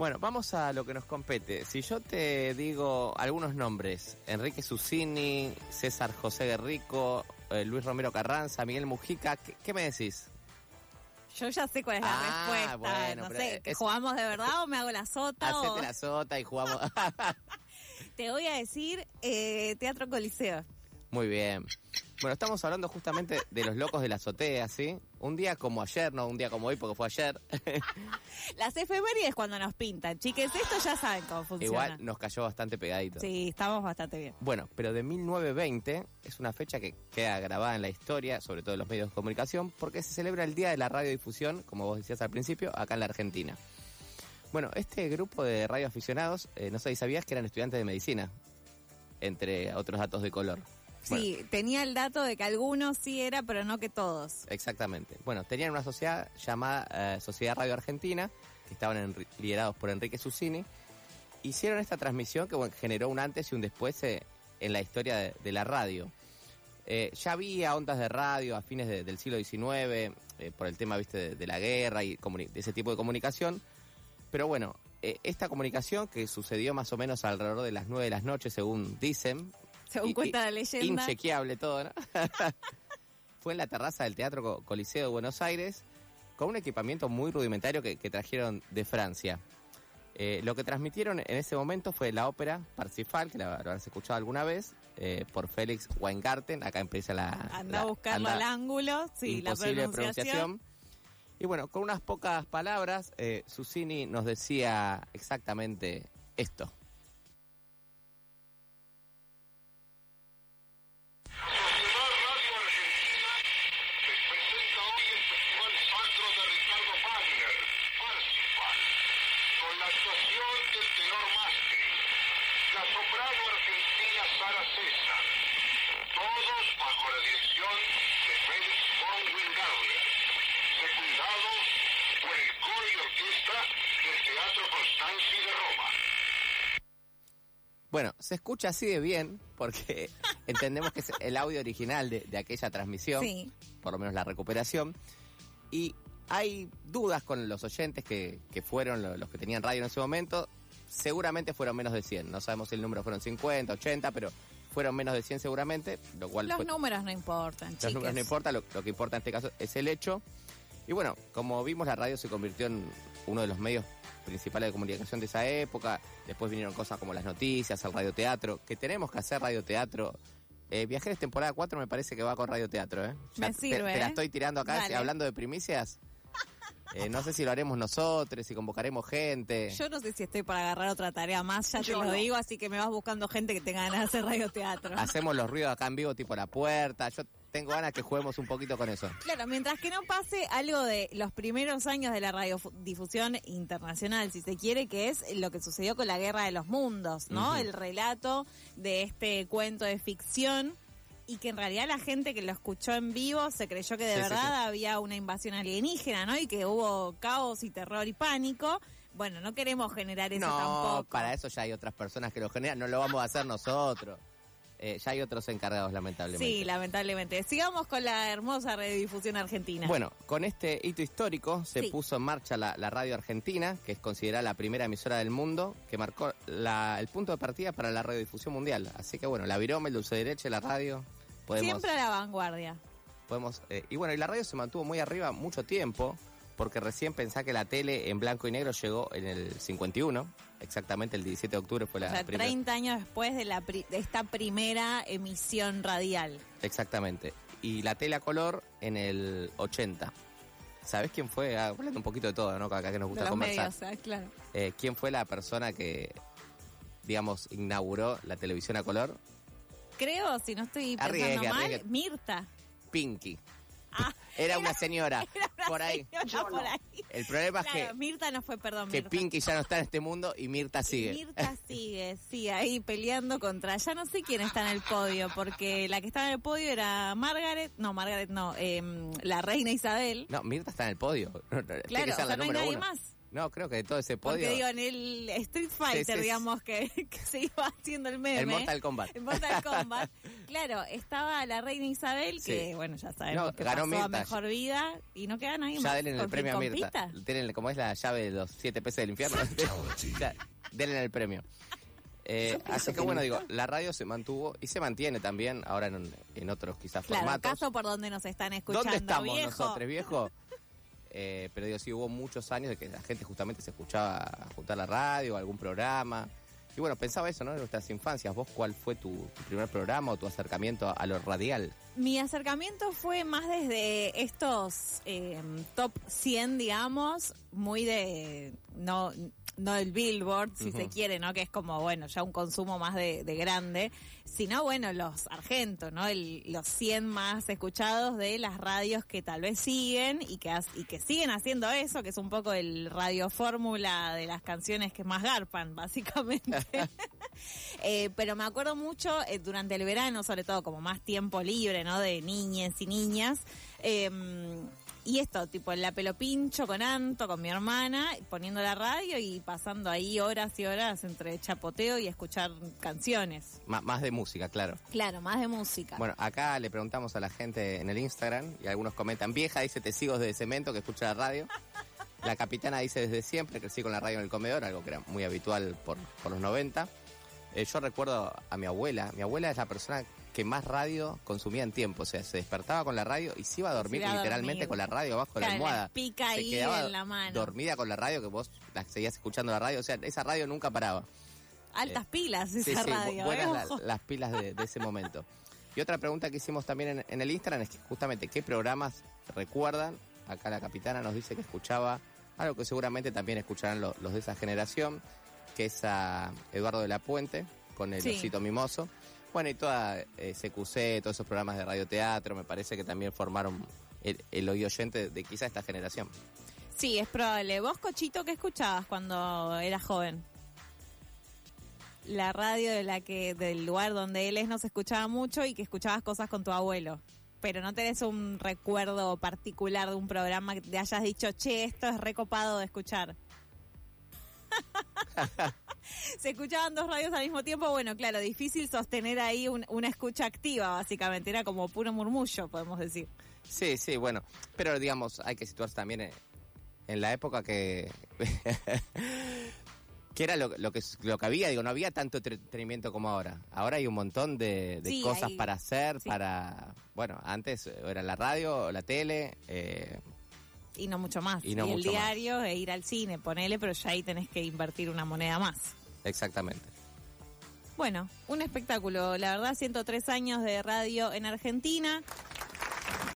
Bueno, vamos a lo que nos compete. Si yo te digo algunos nombres, Enrique Susini, César José Guerrico, eh, Luis Romero Carranza, Miguel Mujica, ¿qué, qué me decís? Yo ya sé cuál es la Ah, respuesta. bueno, no pero sé, ¿que es- ¿jugamos de verdad o me hago la sota? o- Hacete la sota y jugamos. Te voy a decir eh, Teatro Coliseo. Muy bien. Bueno, estamos hablando justamente de los locos de la azotea, ¿sí? Un día como ayer, no un día como hoy porque fue ayer. Las efemérides cuando nos pintan. Chiques, esto ya saben cómo funciona. Igual nos cayó bastante pegadito. Sí, estamos bastante bien. Bueno, pero de 1920 es una fecha que queda grabada en la historia, sobre todo en los medios de comunicación, porque se celebra el Día de la Radiodifusión, como vos decías al principio, acá en la Argentina. Bueno, este grupo de radioaficionados, eh, no sé si sabías que eran estudiantes de medicina, entre otros datos de color. Sí, tenía el dato de que algunos sí era, pero no que todos. Exactamente. Bueno, tenían una sociedad llamada eh, Sociedad Radio Argentina, que estaban enri- liderados por Enrique Susini. Hicieron esta transmisión que bueno, generó un antes y un después eh, en la historia de, de la radio. Eh, ya había ondas de radio a fines de- del siglo XIX por el tema viste de, de la guerra y de ese tipo de comunicación. Pero bueno, esta comunicación que sucedió más o menos alrededor de las 9 de las noches, según dicen, Según cuenta la leyenda. Inchequeable todo, ¿no? Fue en la terraza del Teatro Co- Coliseo de Buenos Aires con un equipamiento muy rudimentario que, que trajeron de Francia. Eh, lo que transmitieron en ese momento fue la ópera Parsifal, que la, la habrás escuchado alguna vez, eh, por Félix Weingarten. Acá empieza la. Anda a anda- al ángulo. Sí, la imposible pronunciación. Y bueno, con unas pocas palabras, eh, Susini nos decía exactamente esto. Con la actuación del tenor Mastri, la soprano argentina Sara César, todos bajo la dirección de Félix von Wingardner, secundados por el coro y orquesta del Teatro Constanzi de Roma. Bueno, se escucha así de bien porque entendemos que es el audio original de, de aquella transmisión, Sí. por lo menos la recuperación. Y hay dudas con los oyentes que, que fueron lo- los que tenían radio en ese momento. Seguramente fueron menos de 100. No sabemos si el número fueron 50, 80, pero fueron menos de 100 seguramente. Lo cual Los fue- números no importan, los números no chiques. importa, lo, lo que importa en este caso es el hecho. Y bueno, como vimos, la radio se convirtió en uno de los medios principales de comunicación de esa época. Después vinieron cosas como las noticias, el radioteatro, que tenemos que hacer radioteatro. Eh, Viajeros temporada 4 me parece que va con radioteatro, ¿eh? Me te- sirve, Te, la ¿eh? estoy tirando acá, Dale. hablando de primicias. Eh, no sé si lo haremos nosotros, si convocaremos gente. Yo no sé si estoy para agarrar otra tarea más, ya te lo digo, así que me vas buscando gente que tenga ganas de hacer radioteatro. Hacemos los ruidos acá en vivo, tipo la puerta. Yo tengo ganas que juguemos un poquito con eso. Claro, mientras que no pase algo de los primeros años de la radiodifusión internacional, si se quiere, que es lo que sucedió con la Guerra de los Mundos, ¿no? El relato de este cuento de ficción y que en realidad la gente que lo escuchó en vivo se creyó que de Sí, verdad sí. había una invasión alienígena, ¿no? Y que hubo caos y terror y pánico. Bueno, no queremos generar eso no, tampoco. para eso ya hay otras personas que lo generan, no lo vamos a hacer nosotros. Eh, ya hay otros encargados, lamentablemente. Sí, lamentablemente. Sigamos con la hermosa radiodifusión argentina. Bueno, con este hito histórico se Sí. puso en marcha la, la radio argentina, que es considerada la primera emisora del mundo, que marcó la- el punto de partida para la radiodifusión mundial. Así que bueno, la virome, el dulce de leche, la radio, podemos... Siempre a la vanguardia. podemos eh, y bueno, y la radio se mantuvo muy arriba mucho tiempo, porque recién pensá que la tele en blanco y negro llegó en el 51, exactamente el 17 de octubre fue la O sea, primera... 30 años después de, la pri- de esta primera emisión radial. Exactamente. Y la tele a color en el 80. ¿Sabés quién fue? Ah, hablando un poquito de todo, ¿no? Acá que nos De gusta los conversar. medios, ah, claro. Eh, ¿Quién fue la persona que, digamos, inauguró la televisión a color? Creo, si no estoy pensando Arriesgue, mal, arriesgue. Mirta. Pinky. Ah, Era una señora. era una por ahí. señora por ahí. El problema Claro, es que, Mirta no fue, perdón, que Mirta. Pinky ya no está en este mundo y Mirta sigue. Mirta sigue, sí, ahí peleando contra. Ya no sé quién está en el podio, porque la que estaba en el podio era Margaret, no, Margaret no, em, la reina Isabel. No, Mirta está en el podio. Tiene Claro, que o ser sea, la no hay nadie uno. más. No, creo que de todo ese podio. Porque digo, en el Street Fighter, sí. digamos, que, que se iba haciendo el meme. el Mortal Kombat. En Mortal Kombat. claro, estaba la reina Isabel, que Sí. bueno, ya sabemos No, que ganó pasó a Mirta. mejor vida y no queda nadie Ya más. denle el ¿Con premio a Mirta. compita? Denle, como es la llave de los siete peces del infierno. Ya, denle el premio. Eh, así que bueno, digo, la radio se mantuvo y se mantiene también ahora en, en otros quizás Claro, formatos. caso por donde nos están escuchando, ¿Dónde estamos viejo? nosotros, viejo? Eh, pero digo, sí, hubo muchos años de que la gente justamente se escuchaba a juntar la radio, algún programa. Y bueno, pensaba eso, ¿no? En nuestras infancias. ¿Vos cuál fue tu, primer programa o tu acercamiento a, a lo radial? Mi acercamiento fue más desde estos eh, top 100, digamos, muy de. No, no el Billboard, si se quiere, ¿no? Que es como, bueno, ya un consumo más de, de grande, sino, bueno, los argentos, ¿no? El- los 100 más escuchados de las radios que tal vez siguen y que, y que siguen haciendo eso, que es un poco el radio fórmula de las canciones que más garpan, básicamente. Eh, pero me acuerdo mucho eh, durante el verano, sobre todo como más tiempo libre, ¿no? De niñas y niñas. eh, y esto, tipo en la pelo pincho con Anto, con mi hermana, poniendo la radio y pasando ahí horas y horas entre chapoteo y escuchar canciones. Má- más de música, claro. Claro, más de música. Bueno, acá le preguntamos a la gente en el Instagram y algunos comentan, vieja, dice, te sigo desde cemento que escucha la radio. La capitana dice desde siempre, crecí con la radio en el comedor, algo que era muy habitual por, por los 90. Eh, yo recuerdo a mi abuela, mi abuela es la persona que más radio consumía en tiempo, o sea, se despertaba con la radio y se iba a dormir Se iba a literalmente dormir. con la radio abajo de la Claro, la almohada. pica Se ahí quedaba en la mano. dormida con la radio que vos la seguías escuchando la radio, o sea, esa radio nunca paraba. Altas pilas Sí, esa sí, radio. buenas ¿eh? la- Ojo. las pilas de, de ese momento. Y otra pregunta que hicimos también en, en el Instagram es que justamente qué programas recuerdan. Acá la capitana nos dice que escuchaba algo que seguramente también escucharán lo- los de esa generación, que es a Eduardo de la Puente con el Sí. osito mimoso. Bueno, y toda eh, CQC, todos esos programas de radioteatro, me parece que también formaron el, el oído oyente de quizá esta generación. Sí, es probable. ¿Vos, Cochito, qué escuchabas cuando eras joven? La radio de la que, del lugar donde él es no se escuchaba mucho y que escuchabas cosas con tu abuelo. Pero no tenés un recuerdo particular de un programa que te hayas dicho, che, esto es recopado de escuchar. Se escuchaban dos radios al mismo tiempo, bueno, claro, difícil sostener ahí un- una escucha activa, básicamente. Era como puro murmullo, podemos decir. Sí, sí, bueno, pero digamos, hay que situarse también en, en la época que... que era lo, lo que lo que había, digo, no había tanto entretenimiento como ahora. Ahora hay un montón de, de Sí, cosas hay- para hacer, sí. para... Bueno, antes era la radio, o la tele, eh, Y no mucho más. Y no el mucho más. diario e ir al cine, ponele, pero ya ahí tenés que invertir una moneda más. exactamente. Bueno, un espectáculo, la verdad, 103 años de radio en Argentina.